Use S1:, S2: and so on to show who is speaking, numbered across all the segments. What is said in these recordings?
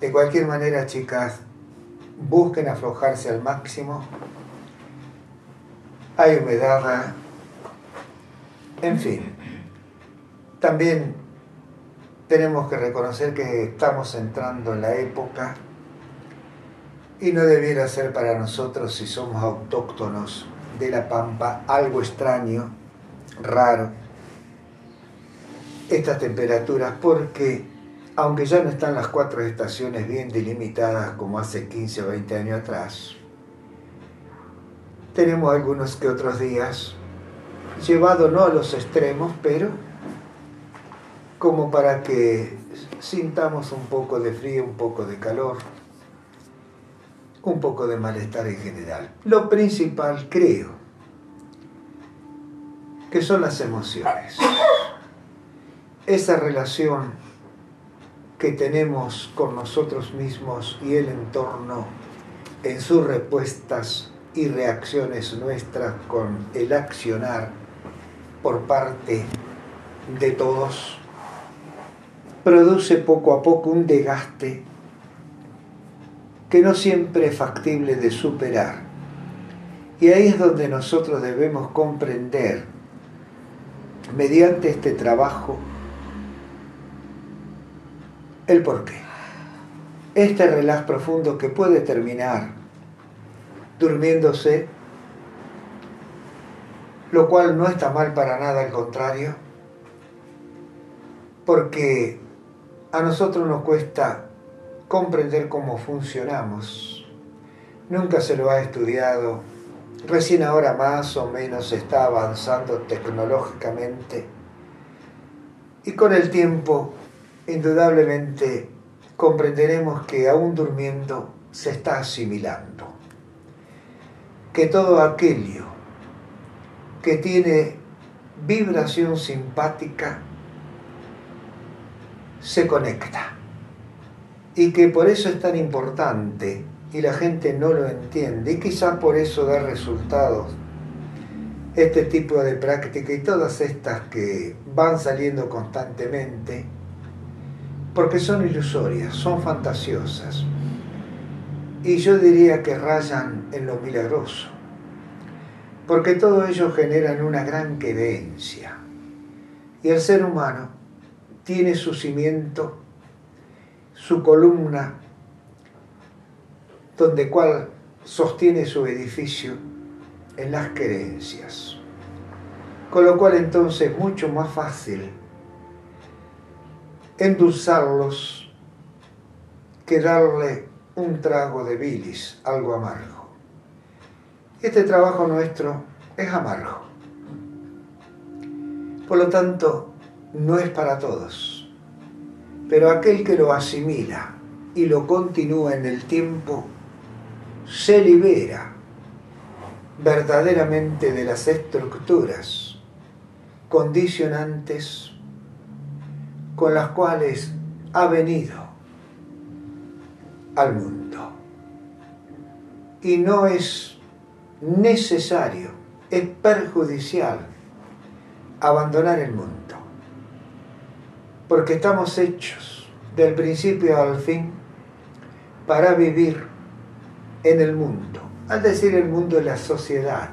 S1: De cualquier manera, chicas, busquen aflojarse al máximo. Hay humedad. En fin, también tenemos que reconocer que estamos entrando en la época y no debiera ser para nosotros, si somos autóctonos de la Pampa, algo extraño, raro, estas temperaturas, porque aunque ya no están las cuatro estaciones bien delimitadas como hace 15 o 20 años atrás, tenemos algunos que otros días, llevado no a los extremos, pero como para que sintamos un poco de frío, un poco de calor, un poco de malestar en general. Lo principal, creo, que son las emociones. Esa relación que tenemos con nosotros mismos y el entorno en sus respuestas y reacciones nuestras con el accionar por parte de todos, produce poco a poco un desgaste que no siempre es factible de superar. Y ahí es donde nosotros debemos comprender, mediante este trabajo, el porqué. Este relax profundo que puede terminar durmiéndose, lo cual no está mal para nada, al contrario, porque a nosotros nos cuesta comprender cómo funcionamos. Nunca se lo ha estudiado. Recién ahora más o menos está avanzando tecnológicamente. Y con el tiempo, indudablemente, comprenderemos que aún durmiendo se está asimilando. Que todo aquello que tiene vibración simpática se conecta y que por eso es tan importante y la gente no lo entiende y quizás por eso da resultados este tipo de práctica y todas estas que van saliendo constantemente porque son ilusorias, son fantasiosas y yo diría que rayan en lo milagroso porque todo ello generan una gran creencia y el ser humano tiene su cimiento su columna donde cual sostiene su edificio en las creencias. Con lo cual entonces es mucho más fácil endulzarlos que darle un trago de bilis, algo amargo. Este trabajo nuestro es amargo. Por lo tanto, no es para todos pero aquel que lo asimila y lo continúa en el tiempo, se libera verdaderamente de las estructuras condicionantes con las cuales ha venido al mundo. Y no es necesario, es perjudicial abandonar el mundo porque estamos hechos del principio al fin para vivir en el mundo. Al decir el mundo es la sociedad.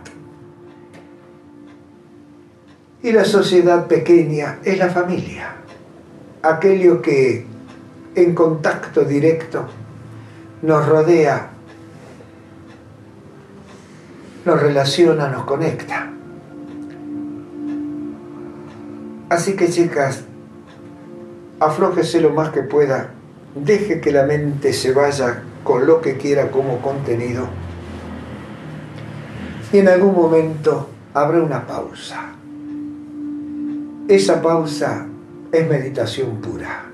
S1: Y la sociedad pequeña es la familia, aquello que en contacto directo nos rodea, nos relaciona, nos conecta. Así que chicas, aflójese lo más que pueda, deje que la mente se vaya con lo que quiera como contenido y en algún momento habrá una pausa. Esa pausa es meditación pura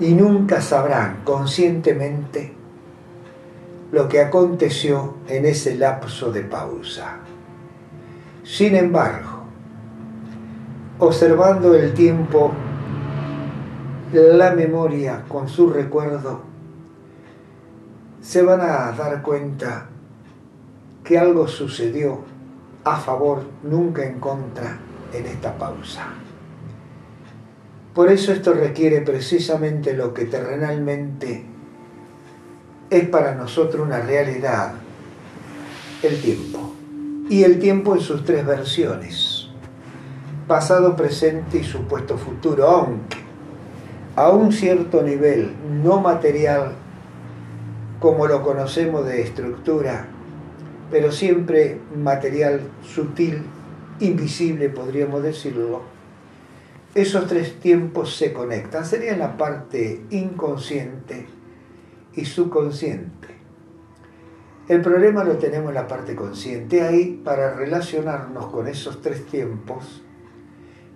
S1: y nunca sabrán conscientemente lo que aconteció en ese lapso de pausa. Sin embargo, observando el tiempo la memoria con su recuerdo, se van a dar cuenta que algo sucedió a favor, nunca en contra, en esta pausa. Por eso esto requiere precisamente lo que terrenalmente es para nosotros una realidad, el tiempo. Y el tiempo en sus tres versiones, pasado, presente y supuesto futuro, aunque a un cierto nivel no material como lo conocemos de estructura, pero siempre material sutil, invisible podríamos decirlo, esos tres tiempos se conectan. Sería la parte inconsciente y subconsciente. El problema lo tenemos en la parte consciente. Ahí, para relacionarnos con esos tres tiempos,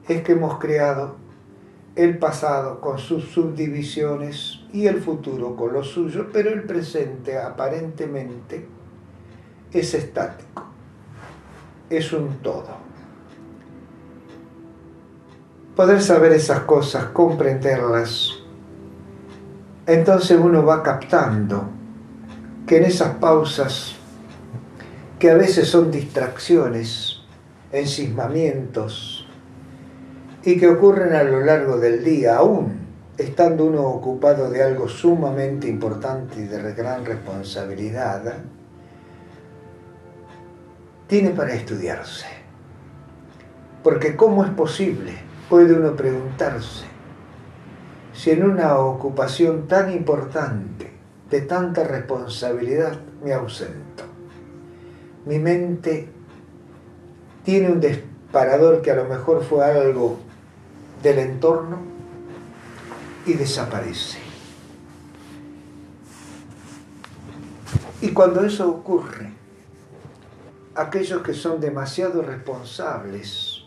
S1: es que hemos creado el pasado con sus subdivisiones y el futuro con lo suyo, pero el presente aparentemente es estático, es un todo. Poder saber esas cosas, comprenderlas, entonces uno va captando que en esas pausas, que a veces son distracciones, encismamientos, y que ocurren a lo largo del día, aún estando uno ocupado de algo sumamente importante y de gran responsabilidad, tiene para estudiarse. Porque ¿cómo es posible? Puede uno preguntarse si en una ocupación tan importante, de tanta responsabilidad, me ausento. Mi mente tiene un disparador que a lo mejor fue algo del entorno y desaparece. Y cuando eso ocurre, aquellos que son demasiado responsables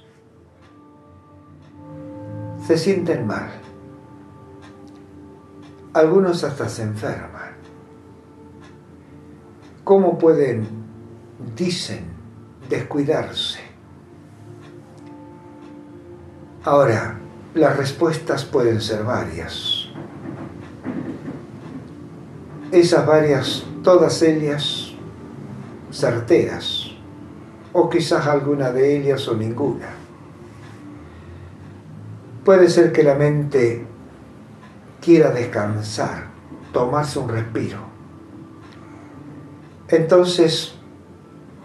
S1: se sienten mal. Algunos hasta se enferman. ¿Cómo pueden, dicen, descuidarse? Ahora, las respuestas pueden ser varias. Esas varias, todas ellas certeras, o quizás alguna de ellas o ninguna. Puede ser que la mente quiera descansar, tomarse un respiro. Entonces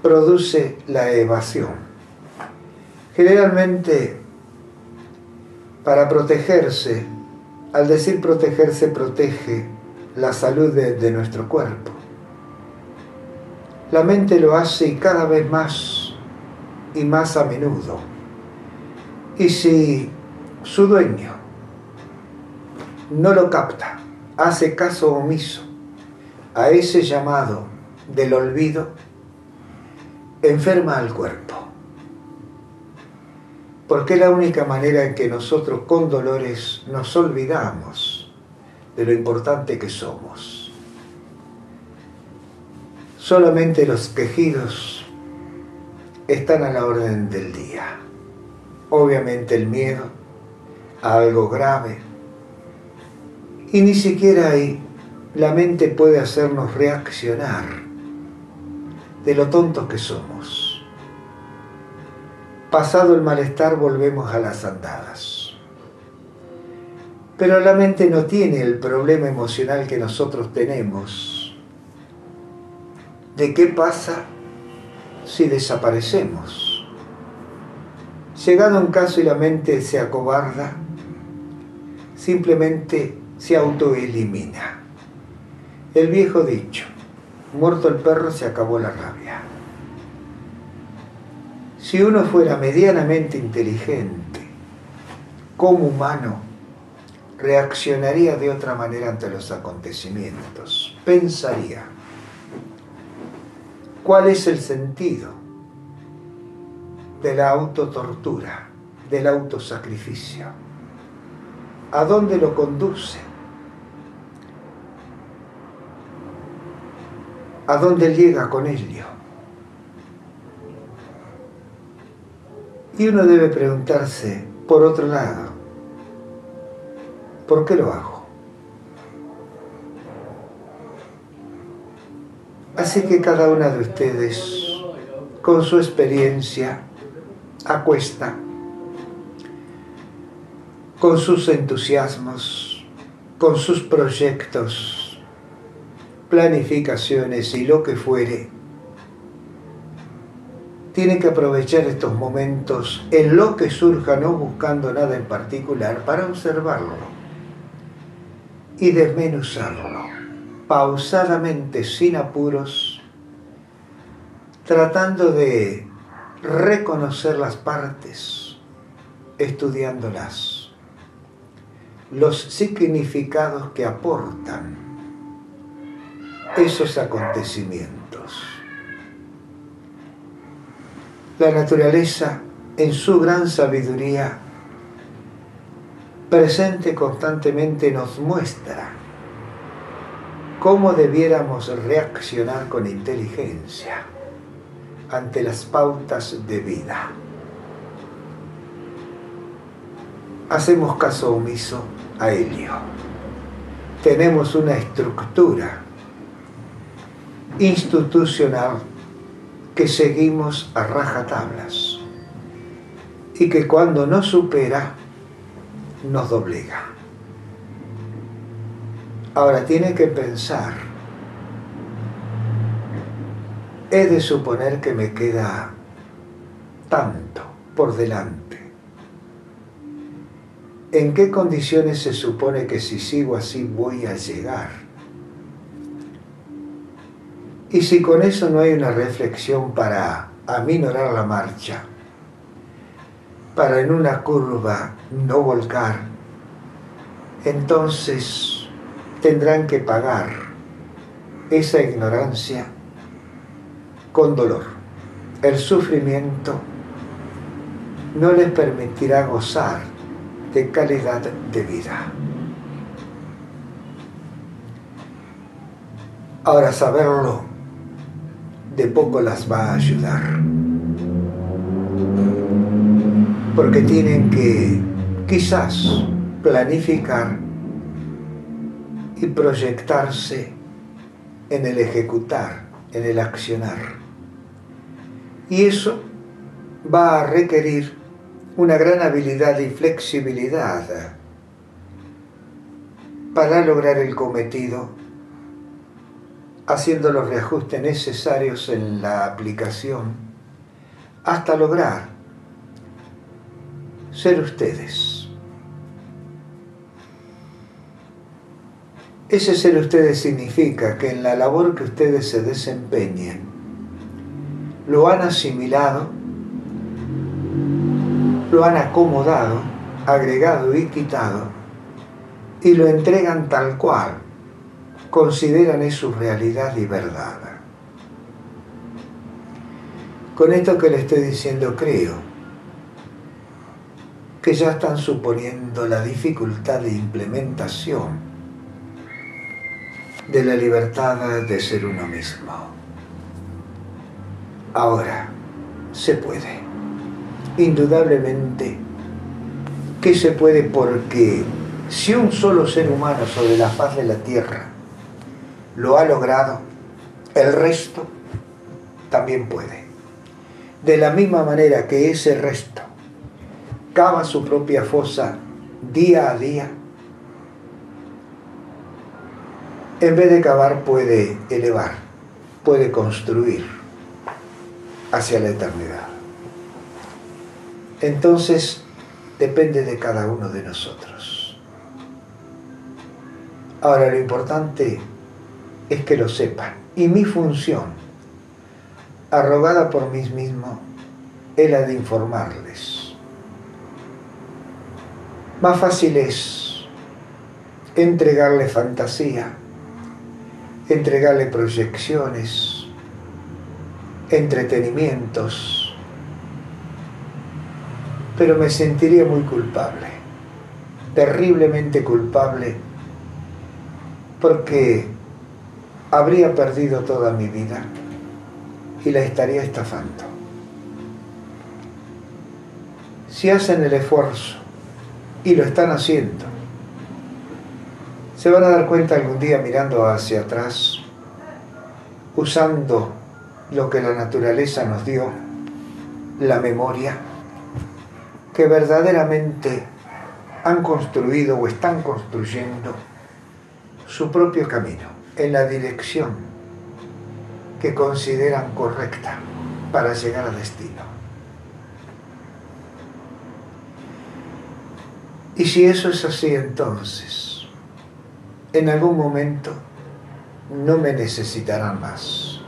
S1: produce la evasión. Generalmente para protegerse, al decir protegerse, protege la salud de, nuestro cuerpo. La mente lo hace cada vez más y más a menudo. Y si su dueño no lo capta, hace caso omiso a ese llamado del olvido, enferma al cuerpo. Porque es la única manera en que nosotros con dolores nos olvidamos de lo importante que somos. Solamente los quejidos están a la orden del día. Obviamente el miedo algo grave. Y ni siquiera ahí la mente puede hacernos reaccionar de lo tontos que somos. Pasado el malestar volvemos a las andadas. Pero la mente no tiene el problema emocional que nosotros tenemos de qué pasa si desaparecemos. Llegado un caso y la mente se acobarda, simplemente se autoelimina. El viejo dicho, muerto el perro se acabó la rabia. Si uno fuera medianamente inteligente, como humano, reaccionaría de otra manera ante los acontecimientos. Pensaría, ¿cuál es el sentido de la autotortura, del autosacrificio? ¿A dónde lo conduce? ¿A dónde llega con ello? Y uno debe preguntarse, por otro lado, ¿por qué lo hago? Así que cada una de ustedes, con su experiencia, acuesta con sus entusiasmos, con sus proyectos, planificaciones y lo que fuere, tiene que aprovechar estos momentos en lo que surja, no buscando nada en particular, para observarlo y desmenuzarlo, pausadamente, sin apuros, tratando de reconocer las partes, estudiándolas, los significados que aportan esos acontecimientos. La naturaleza, en su gran sabiduría, presente constantemente nos muestra cómo debiéramos reaccionar con inteligencia ante las pautas de vida. Hacemos caso omiso a ello. Tenemos una estructura institucional que seguimos a rajatablas y que cuando nos supera nos doblega. Ahora tiene que pensar, he de suponer que me queda tanto por delante. ¿En qué condiciones se supone que si sigo así voy a llegar? Y si con eso no hay una reflexión para aminorar la marcha, para en una curva no volcar, entonces tendrán que pagar esa ignorancia con dolor. El sufrimiento no les permitirá gozar de calidad de vida. Ahora saberlo de poco las va a ayudar. Porque tienen que quizás planificar y proyectarse en el ejecutar, en el accionar. Y eso va a requerir una gran habilidad y flexibilidad para lograr el cometido haciendo los reajustes necesarios en la aplicación hasta lograr ser ustedes. Ese ser ustedes significa que en la labor que ustedes se desempeñen, lo han asimilado, lo han acomodado, agregado y quitado, y lo entregan tal cual consideran es su realidad y verdad. Con esto que le estoy diciendo creo que ya están suponiendo la dificultad de implementación de la libertad de ser uno mismo. Ahora, se puede. Indudablemente que se puede porque si un solo ser humano sobre la faz de la tierra lo ha logrado, el resto también puede. De la misma manera que ese resto cava su propia fosa día a día, en vez de cavar puede elevar, puede construir hacia la eternidad. Entonces depende de cada uno de nosotros. Ahora lo importante es que lo sepan. Y mi función, arrogada por mí mismo, es la de informarles. Más fácil es entregarle fantasía, entregarle proyecciones, entretenimientos, pero me sentiría muy culpable, terriblemente culpable, porque habría perdido toda mi vida y la estaría estafando. Si hacen el esfuerzo y lo están haciendo, se van a dar cuenta algún día mirando hacia atrás, usando lo que la naturaleza nos dio, la memoria, que verdaderamente han construido o están construyendo su propio camino en la dirección que consideran correcta para llegar al destino. Y si eso es así, entonces, en algún momento no me necesitarán más.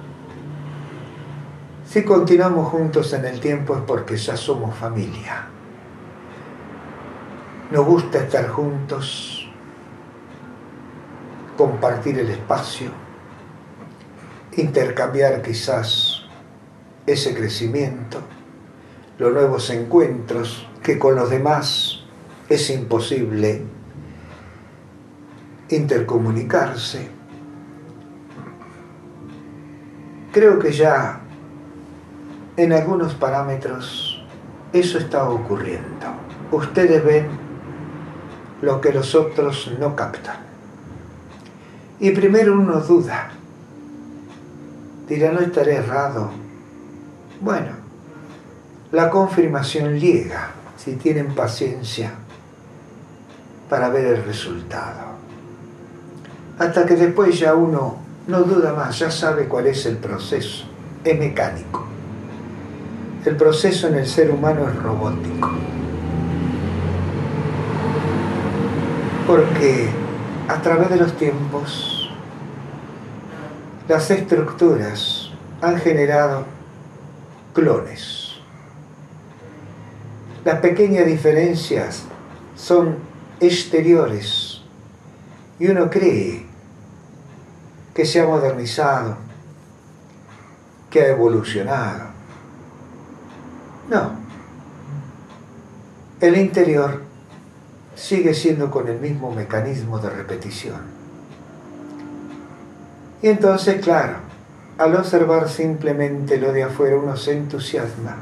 S1: Si continuamos juntos en el tiempo es porque ya somos familia. Nos gusta estar juntos, compartir el espacio, intercambiar quizás ese crecimiento, los nuevos encuentros que con los demás es imposible intercomunicarse. Creo que ya en algunos parámetros eso está ocurriendo. Ustedes ven lo que los otros no captan. Y primero uno duda. Dirá, no estaré errado. Bueno, la confirmación llega si tienen paciencia para ver el resultado. Hasta que después ya uno no duda más, ya sabe cuál es el proceso. Es mecánico. El proceso en el ser humano es robótico. Porque a través de los tiempos, las estructuras han generado clones. Las pequeñas diferencias son exteriores y uno cree que se ha modernizado, que ha evolucionado. No. El interior sigue siendo con el mismo mecanismo de repetición. Y entonces, claro, al observar simplemente lo de afuera uno se entusiasma,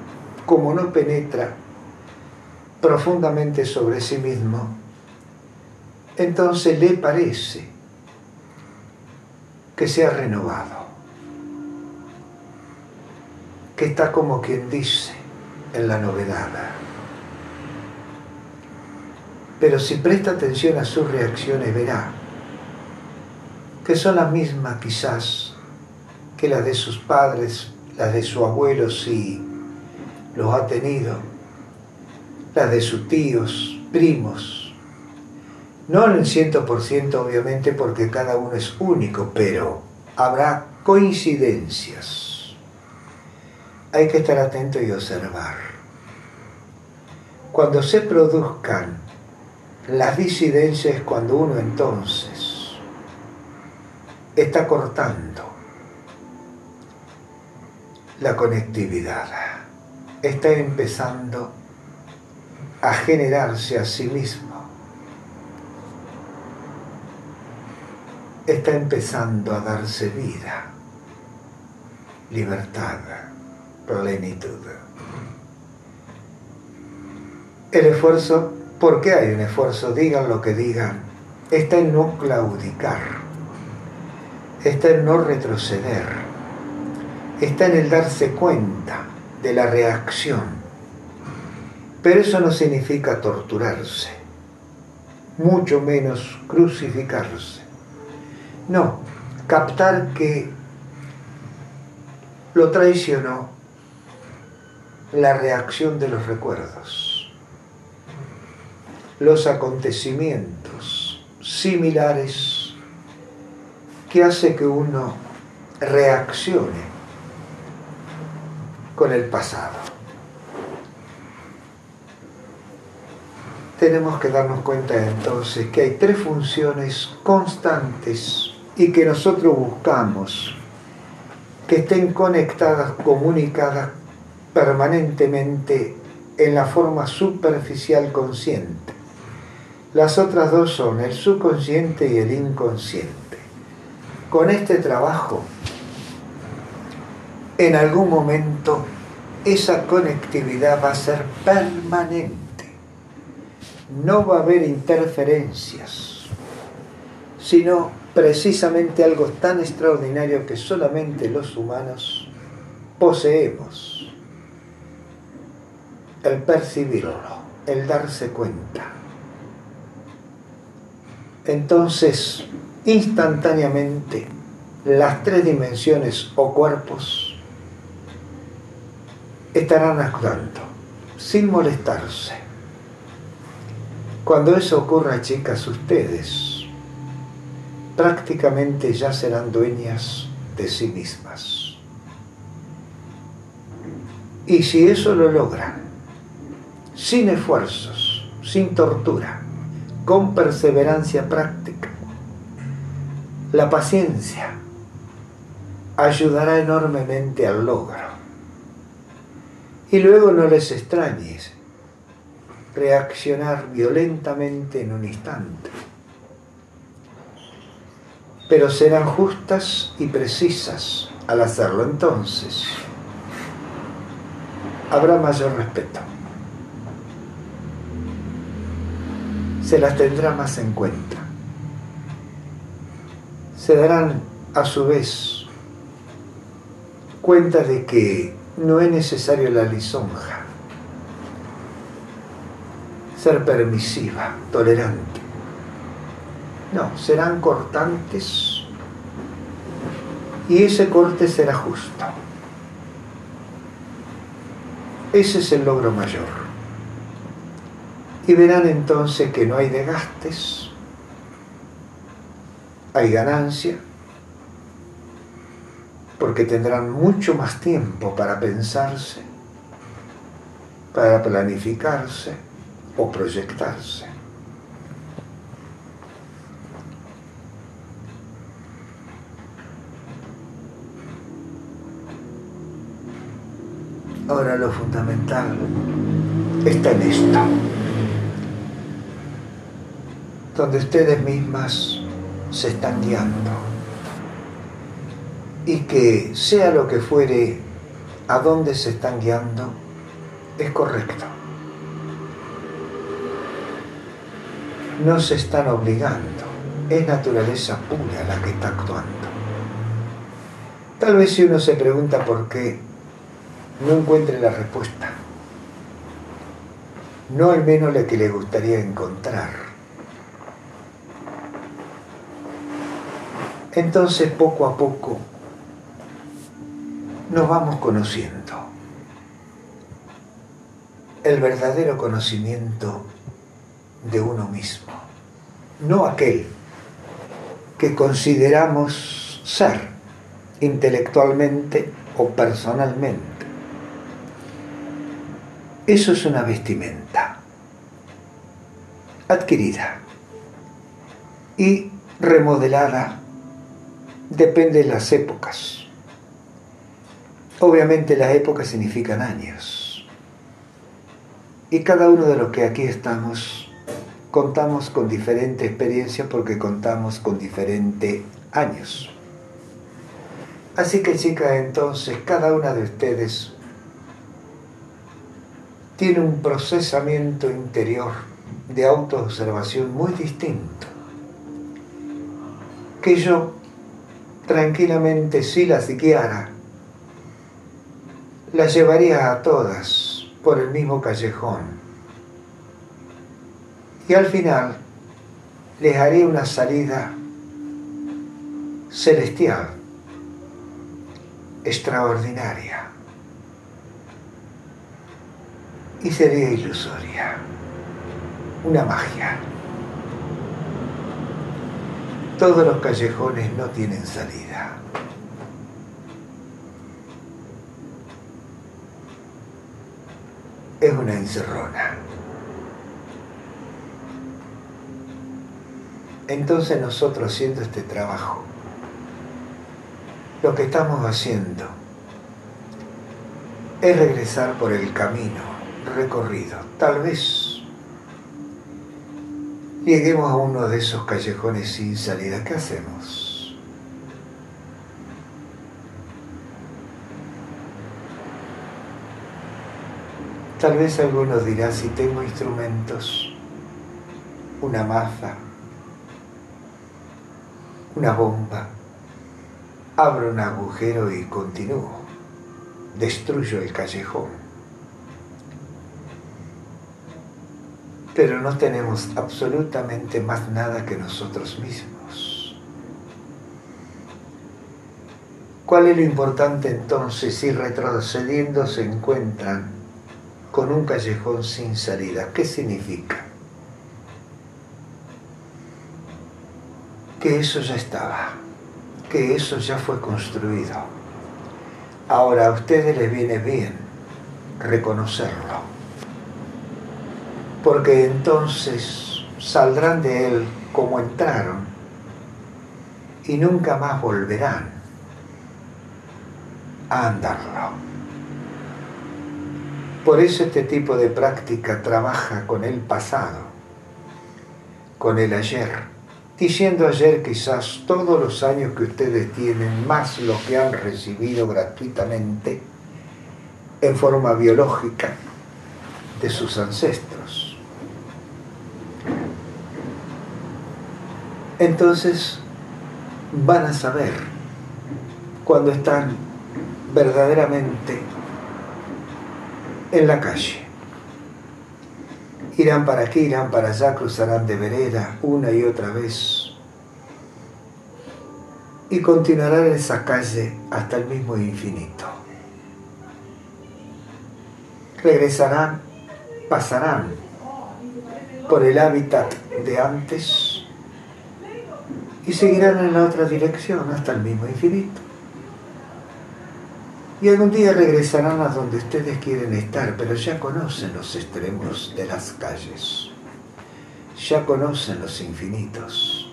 S1: como no penetra profundamente sobre sí mismo, entonces le parece que se ha renovado, que está como quien dice en la novedad. Pero si presta atención a sus reacciones verá que son las mismas quizás que las de sus padres, las de su abuelo si los ha tenido, las de sus tíos, primos. No en el ciento por ciento obviamente porque cada uno es único, pero habrá coincidencias. Hay que estar atento y observar. Cuando se produzcan las disidencias, cuando uno entonces está cortando la conectividad, está empezando a generarse a sí mismo, está empezando a darse vida, libertad, plenitud. El esfuerzo, ¿por qué hay un esfuerzo? Digan lo que digan, está en no claudicar, está en no retroceder, está en el darse cuenta de la reacción. Pero eso no significa torturarse, mucho menos crucificarse. No, captar que lo traicionó la reacción de los recuerdos, los acontecimientos similares que hace que uno reaccione con el pasado. tenemos que darnos cuenta entonces que hay tres funciones constantes y que nosotros buscamos que estén conectadas, comunicadas permanentemente en la forma superficial consciente. Las otras dos son el subconsciente y el inconsciente. Con este trabajo, en algún momento, esa conectividad va a ser permanente no va a haber interferencias, sino precisamente algo tan extraordinario que solamente los humanos poseemos, el percibirlo, el darse cuenta. Entonces instantáneamente las tres dimensiones o cuerpos estarán actuando sin molestarse. Cuando eso ocurra, chicas, ustedes prácticamente ya serán dueñas de sí mismas. Y si eso lo logran, sin esfuerzos, sin tortura, con perseverancia práctica, la paciencia ayudará enormemente al logro. Y luego no les extrañes reaccionar violentamente en un instante, pero serán justas y precisas al hacerlo entonces. Habrá mayor respeto. Se las tendrá más en cuenta. Se darán a su vez cuenta de que no es necesario la lisonja, ser permisiva, tolerante. No, serán cortantes y ese corte será justo. Ese es el logro mayor. Y verán entonces que no hay desgastes, hay ganancia, porque tendrán mucho más tiempo para pensarse, para planificarse o proyectarse. Ahora lo fundamental está en esto, donde ustedes mismas se están guiando y que sea lo que fuere a dónde se están guiando, es correcto. No se están obligando, es naturaleza pura la que está actuando. Tal vez si uno se pregunta por qué, no encuentre la respuesta. No al menos la que le gustaría encontrar. Entonces poco a poco nos vamos conociendo. El verdadero conocimiento de uno mismo, no aquel que consideramos ser intelectualmente o personalmente. Eso es una vestimenta adquirida y remodelada depende de las épocas Obviamente las épocas significan años. Y cada uno de los que aquí estamos contamos con diferente experiencia porque contamos con diferentes años. Así que chicas, entonces cada una de ustedes tiene un procesamiento interior de autoobservación muy distinto. Que yo tranquilamente si las guiara las llevaría a todas por el mismo callejón. Y al final les haría una salida celestial, extraordinaria. Y sería ilusoria, una magia. Todos los callejones no tienen salida. es una encerrona. Entonces nosotros haciendo este trabajo, lo que estamos haciendo es regresar por el camino recorrido. Tal vez lleguemos a uno de esos callejones sin salida. ¿Qué hacemos? Tal vez alguno dirá, si tengo instrumentos, una maza, una bomba, abro un agujero y continúo, destruyo el callejón. Pero no tenemos absolutamente más nada que nosotros mismos. ¿Cuál es lo importante entonces si retrocediendo se encuentran con un callejón sin salida? ¿Qué significa? Que eso ya estaba, que eso ya fue construido. Ahora a ustedes les viene bien reconocerlo porque entonces saldrán de él como entraron y nunca más volverán a andarlo. Por eso este tipo de práctica trabaja con el pasado, con el ayer, diciendo ayer quizás todos los años que ustedes tienen, más lo que han recibido gratuitamente en forma biológica de sus ancestros. Entonces van a saber cuando están verdaderamente en la calle. Irán para aquí, irán para allá, cruzarán de vereda una y otra vez y continuarán en esa calle hasta el mismo infinito. Regresarán, pasarán por el hábitat de antes y seguirán en la otra dirección hasta el mismo infinito. Y algún día regresarán a donde ustedes quieren estar, pero ya conocen los extremos de las calles, ya conocen los infinitos.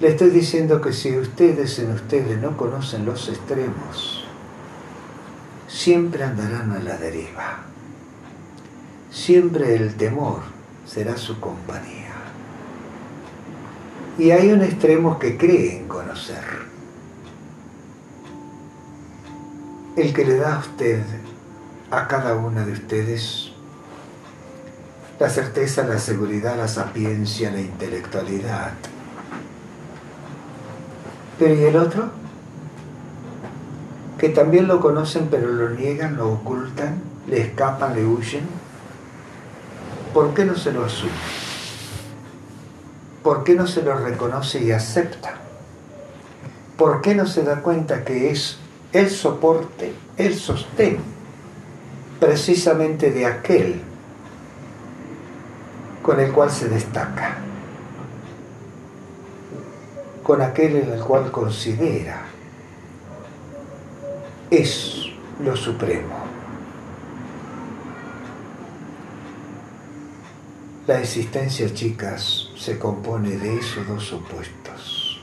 S1: Le estoy diciendo que si ustedes en ustedes no conocen los extremos, siempre andarán a la deriva. Siempre el temor será su compañía. Y hay un extremo que creen conocer. El que le da a usted, a cada una de ustedes, la certeza, la seguridad, la sapiencia, la intelectualidad. Pero ¿y el otro? Que también lo conocen pero lo niegan, lo ocultan, le escapan, le huyen. ¿Por qué no se lo asumen? ¿Por qué no se lo reconoce y acepta? ¿Por qué no se da cuenta que es el soporte, el sostén, precisamente de aquel con el cual se destaca? Con aquel en el cual considera es lo supremo. La existencia, chicas, se compone de esos dos opuestos.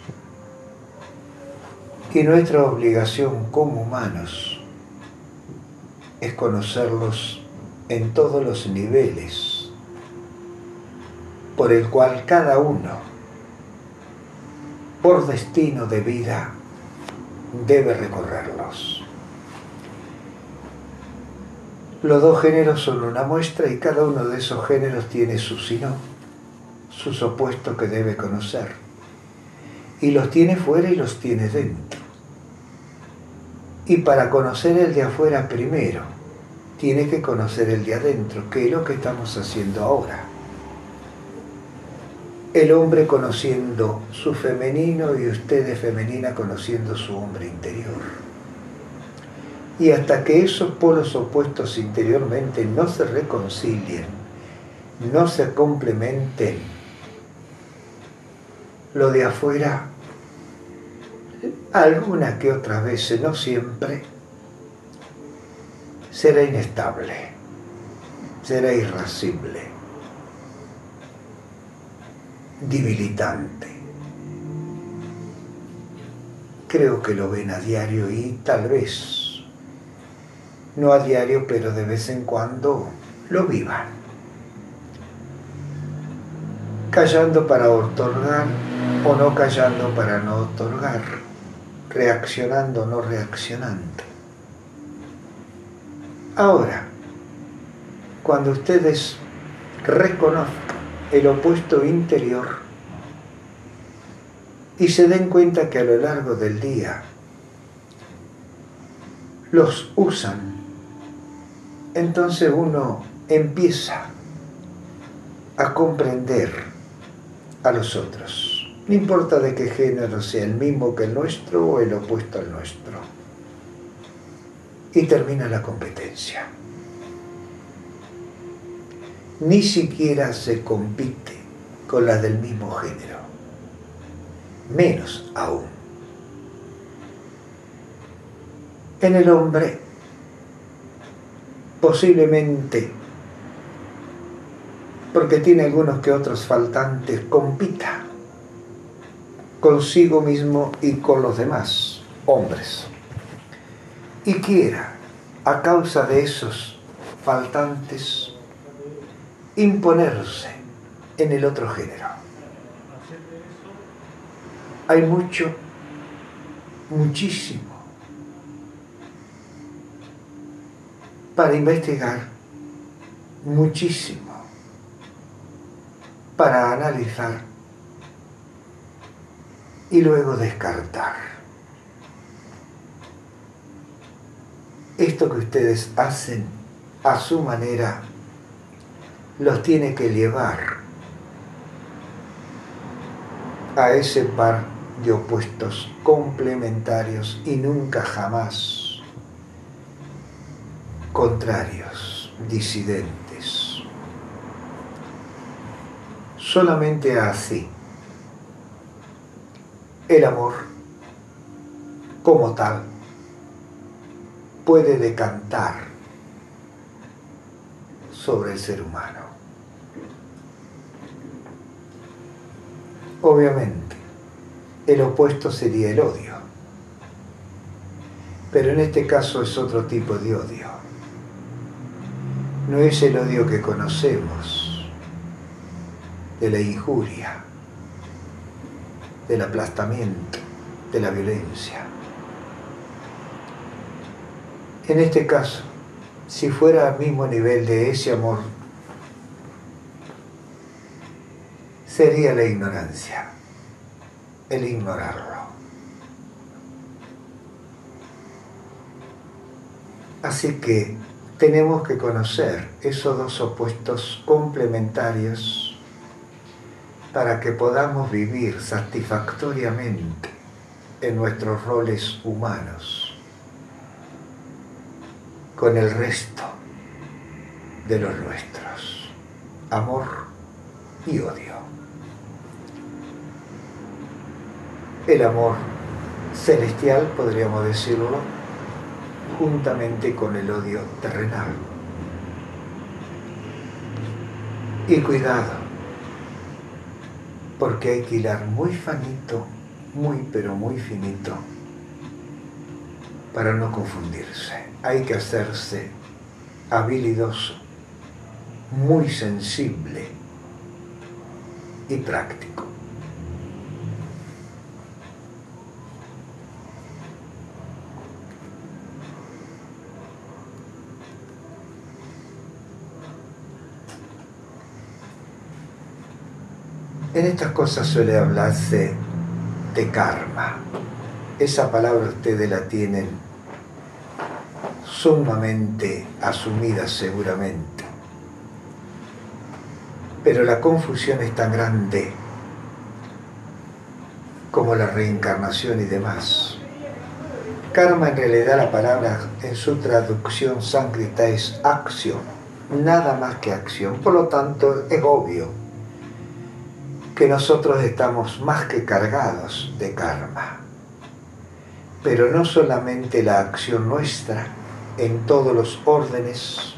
S1: Y nuestra obligación como humanos es conocerlos en todos los niveles por el cual cada uno, por destino de vida, debe recorrerlos. Los dos géneros son una muestra y cada uno de esos géneros tiene su sino, sus opuestos que debe conocer. Y los tiene fuera y los tiene dentro. Y para conocer el de afuera primero, tiene que conocer el de adentro, que es lo que estamos haciendo ahora. El hombre conociendo su femenino y usted femenina conociendo su hombre interior. Y hasta que esos polos opuestos interiormente no se reconcilien, no se complementen, lo de afuera, alguna que otra vez, no siempre, será inestable, será irascible, debilitante. Creo que lo ven a diario y tal vez no a diario, pero de vez en cuando lo vivan. Callando para otorgar o no callando para no otorgar, reaccionando o no reaccionando. Ahora, cuando ustedes reconozcan el opuesto interior y se den cuenta que a lo largo del día los usan entonces uno empieza a comprender a los otros. No importa de qué género sea el mismo que el nuestro o el opuesto al nuestro. Y termina la competencia. Ni siquiera se compite con las del mismo género. Menos aún. En el hombre, posiblemente porque tiene algunos que otros faltantes, compita consigo mismo y con los demás hombres. Y quiera, a causa de esos faltantes, imponerse en el otro género. Hay mucho, muchísimo, para investigar, muchísimo para analizar y luego descartar. Esto que ustedes hacen a su manera los tiene que llevar a ese par de opuestos complementarios y nunca jamás contrarios, disidentes. Solamente así el amor como tal puede decantar sobre el ser humano. Obviamente, el opuesto sería el odio, pero en este caso es otro tipo de odio. No es el odio que conocemos, de la injuria, del aplastamiento, de la violencia. En este caso, si fuera al mismo nivel de ese amor, sería la ignorancia, el ignorarlo. Así que tenemos que conocer esos dos opuestos complementarios para que podamos vivir satisfactoriamente en nuestros roles humanos con el resto de los nuestros, amor y odio. El amor celestial, podríamos decirlo, juntamente con el odio terrenal. Y cuidado, porque hay que hilar muy finito, muy pero muy finito, para no confundirse. Hay que hacerse habilidoso, muy sensible y práctico. En estas cosas suele hablarse de karma. Esa palabra ustedes la tienen sumamente asumida seguramente. Pero la confusión es tan grande como la reencarnación y demás. Karma en realidad la palabra en su traducción sánscrita es acción, nada más que acción. Por lo tanto es obvio que nosotros estamos más que cargados de karma. Pero no solamente la acción nuestra en todos los órdenes,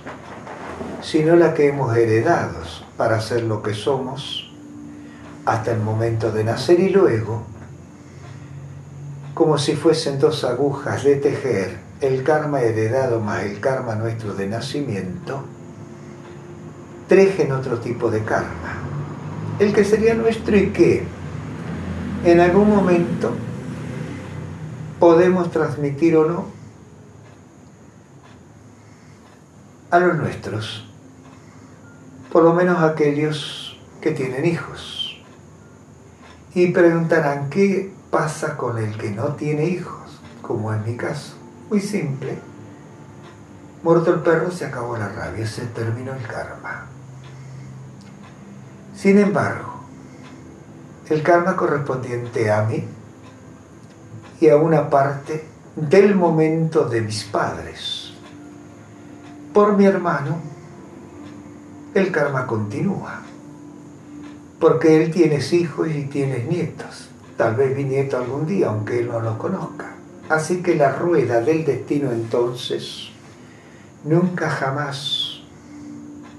S1: sino la que hemos heredado para ser lo que somos hasta el momento de nacer y luego, como si fuesen dos agujas de tejer, el karma heredado más el karma nuestro de nacimiento, tejen otro tipo de karma el que sería nuestro y que en algún momento podemos transmitir o no a los nuestros, por lo menos aquellos que tienen hijos. Y preguntarán, ¿qué pasa con el que no tiene hijos? Como en mi caso. Muy simple. Muerto el perro, se acabó la rabia, se terminó el karma. Sin embargo, el karma correspondiente a mí y a una parte del momento de mis padres. Por mi hermano, el karma continúa, porque él tiene hijos y tiene nietos, tal vez mi nieto algún día, aunque él no lo conozca. Así que la rueda del destino entonces nunca jamás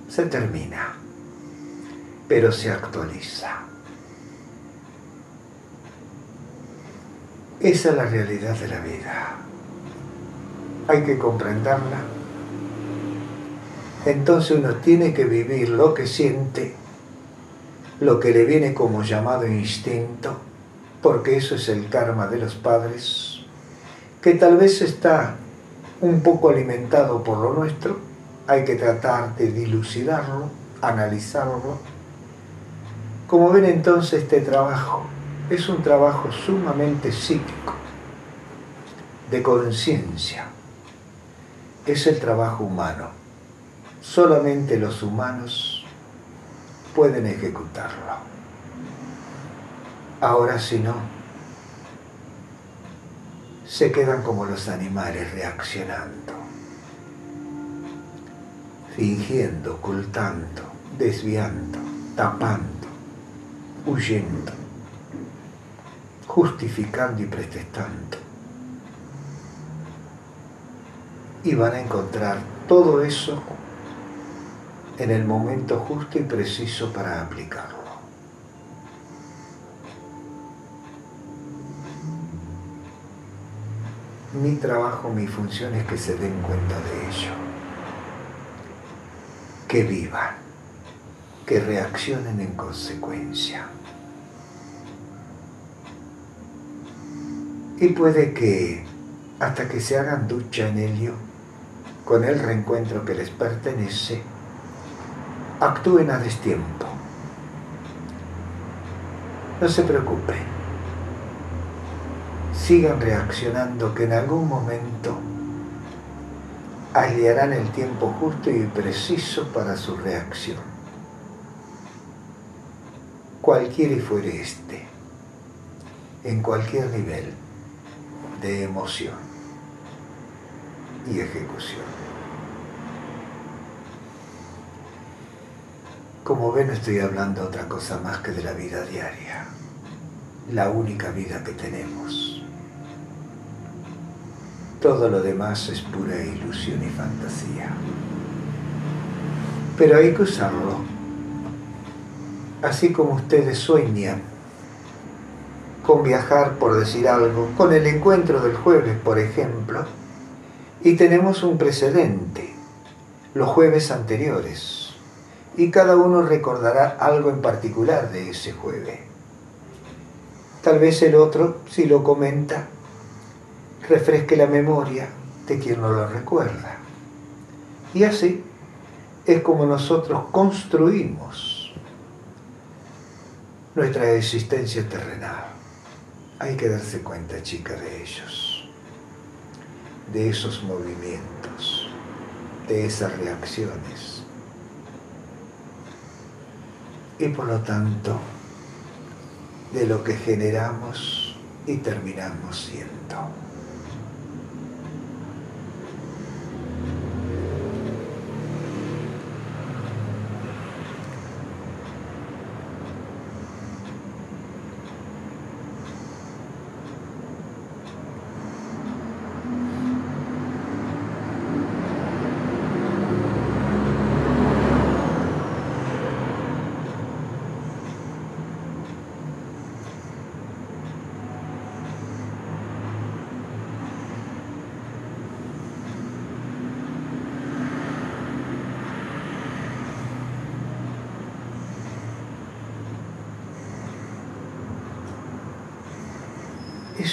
S1: se termina, pero se actualiza. Esa es la realidad de la vida. Hay que comprenderla. Entonces uno tiene que vivir lo que siente, lo que le viene como llamado instinto, porque eso es el karma de los padres, que tal vez está un poco alimentado por lo nuestro, hay que tratar de dilucidarlo, analizarlo. Como ven entonces este trabajo es un trabajo sumamente psíquico, de conciencia. Es el trabajo humano. Solamente los humanos pueden ejecutarlo. Ahora si no, se quedan como los animales reaccionando, fingiendo, ocultando, desviando, tapando, huyendo justificando y protestando. Y van a encontrar todo eso en el momento justo y preciso para aplicarlo. Mi trabajo, mi función es que se den cuenta de ello, que vivan, que reaccionen en consecuencia. Y puede que hasta que se hagan ducha en ello, con el reencuentro que les pertenece, actúen a destiempo. No se preocupen. Sigan reaccionando que en algún momento hallarán el tiempo justo y preciso para su reacción. Cualquiera y fuere este, en cualquier nivel de emoción y ejecución. Como ven, estoy hablando otra cosa más que de la vida diaria, la única vida que tenemos. Todo lo demás es pura ilusión y fantasía. Pero hay que usarlo. Así como ustedes sueñan con viajar, por decir algo, con el encuentro del jueves, por ejemplo, y tenemos un precedente, los jueves anteriores, y cada uno recordará algo en particular de ese jueves. Tal vez el otro, si lo comenta, refresque la memoria de quien no lo recuerda. Y así es como nosotros construimos nuestra existencia terrenal. Hay que darse cuenta, chica, de ellos, de esos movimientos, de esas reacciones. Y por lo tanto, de lo que generamos y terminamos siendo.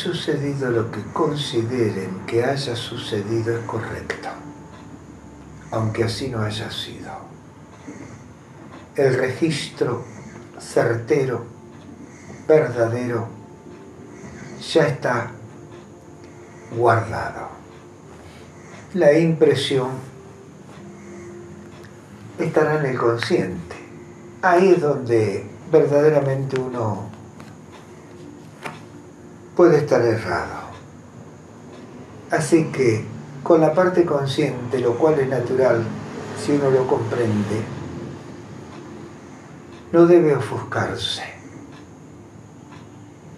S1: Sucedido lo que consideren que haya sucedido es correcto, aunque así no haya sido. El registro certero, verdadero, ya está guardado. La impresión estará en el consciente ahí es donde verdaderamente uno puede estar errado. Así que con la parte consciente, lo cual es natural si uno lo comprende, no debe ofuscarse,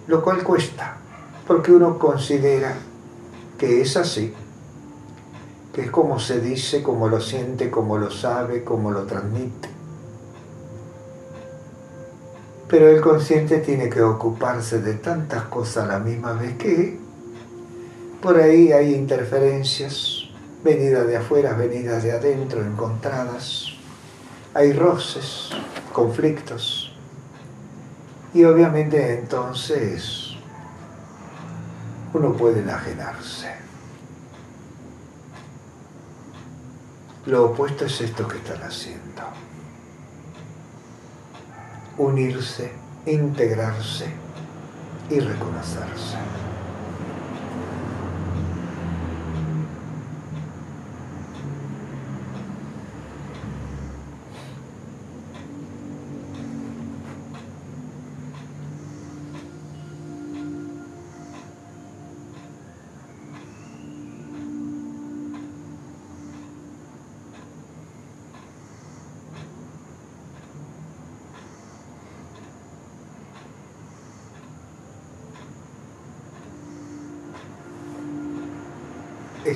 S1: lo cual cuesta, porque uno considera que es así, que es como se dice, como lo siente, como lo sabe, como lo transmite. Pero el consciente tiene que ocuparse de tantas cosas a la misma vez que por ahí hay interferencias, venidas de afuera, venidas de adentro, encontradas. Hay roces, conflictos. Y obviamente entonces uno puede enajenarse. Lo opuesto es esto que están haciendo. Unirse, integrarse y reconocerse.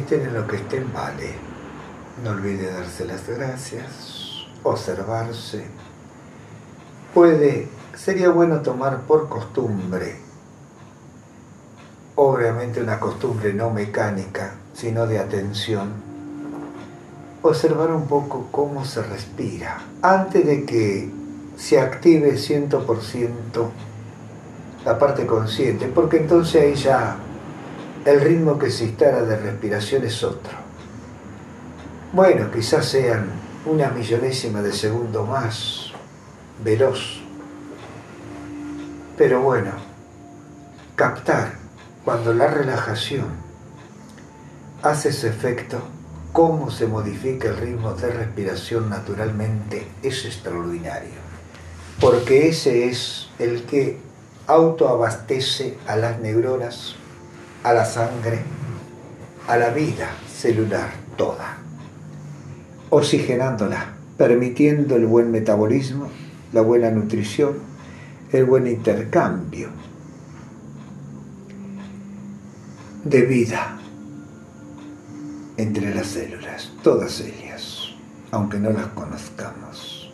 S1: estén en que estén, vale. No olvide darse las gracias, observarse. Puede, sería bueno tomar por costumbre, obviamente una costumbre no mecánica, sino de atención, observar un poco cómo se respira antes de que se active 100% la parte consciente, porque entonces ahí ya el ritmo que se instala de respiración es otro. Bueno, quizás sean una millonésima de segundo más veloz, pero bueno, captar cuando la relajación hace ese efecto, cómo se modifica el ritmo de respiración naturalmente es extraordinario, porque ese es el que autoabastece a las neuronas a la sangre, a la vida celular toda, oxigenándola, permitiendo el buen metabolismo, la buena nutrición, el buen intercambio de vida entre las células, todas ellas, aunque no las conozcamos.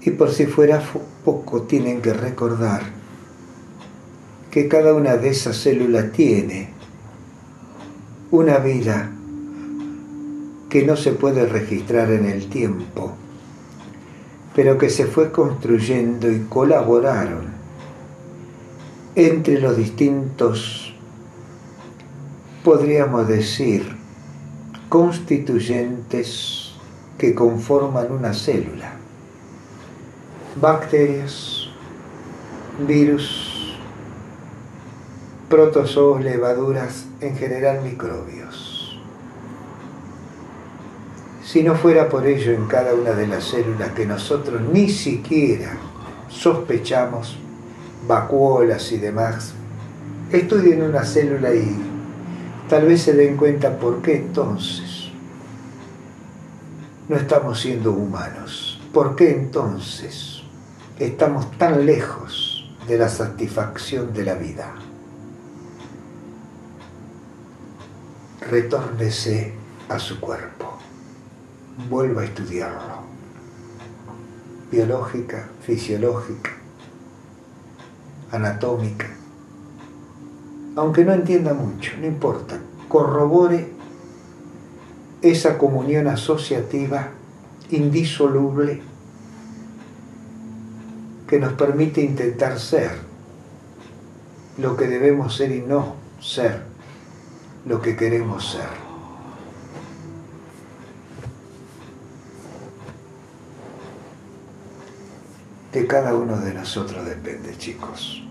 S1: Y por si fuera poco, tienen que recordar que cada una de esas células tiene una vida que no se puede registrar en el tiempo, pero que se fue construyendo y colaboraron entre los distintos, podríamos decir, constituyentes que conforman una célula. Bacterias, virus, protozoos, levaduras, en general microbios. Si no fuera por ello en cada una de las células que nosotros ni siquiera sospechamos, vacuolas y demás, estudien una célula y tal vez se den cuenta por qué entonces no estamos siendo humanos, por qué entonces estamos tan lejos de la satisfacción de la vida. Retórnese a su cuerpo, vuelva a estudiarlo, biológica, fisiológica, anatómica, aunque no entienda mucho, no importa, corrobore esa comunión asociativa indisoluble que nos permite intentar ser lo que debemos ser y no ser lo que queremos ser. De cada uno de nosotros depende, chicos.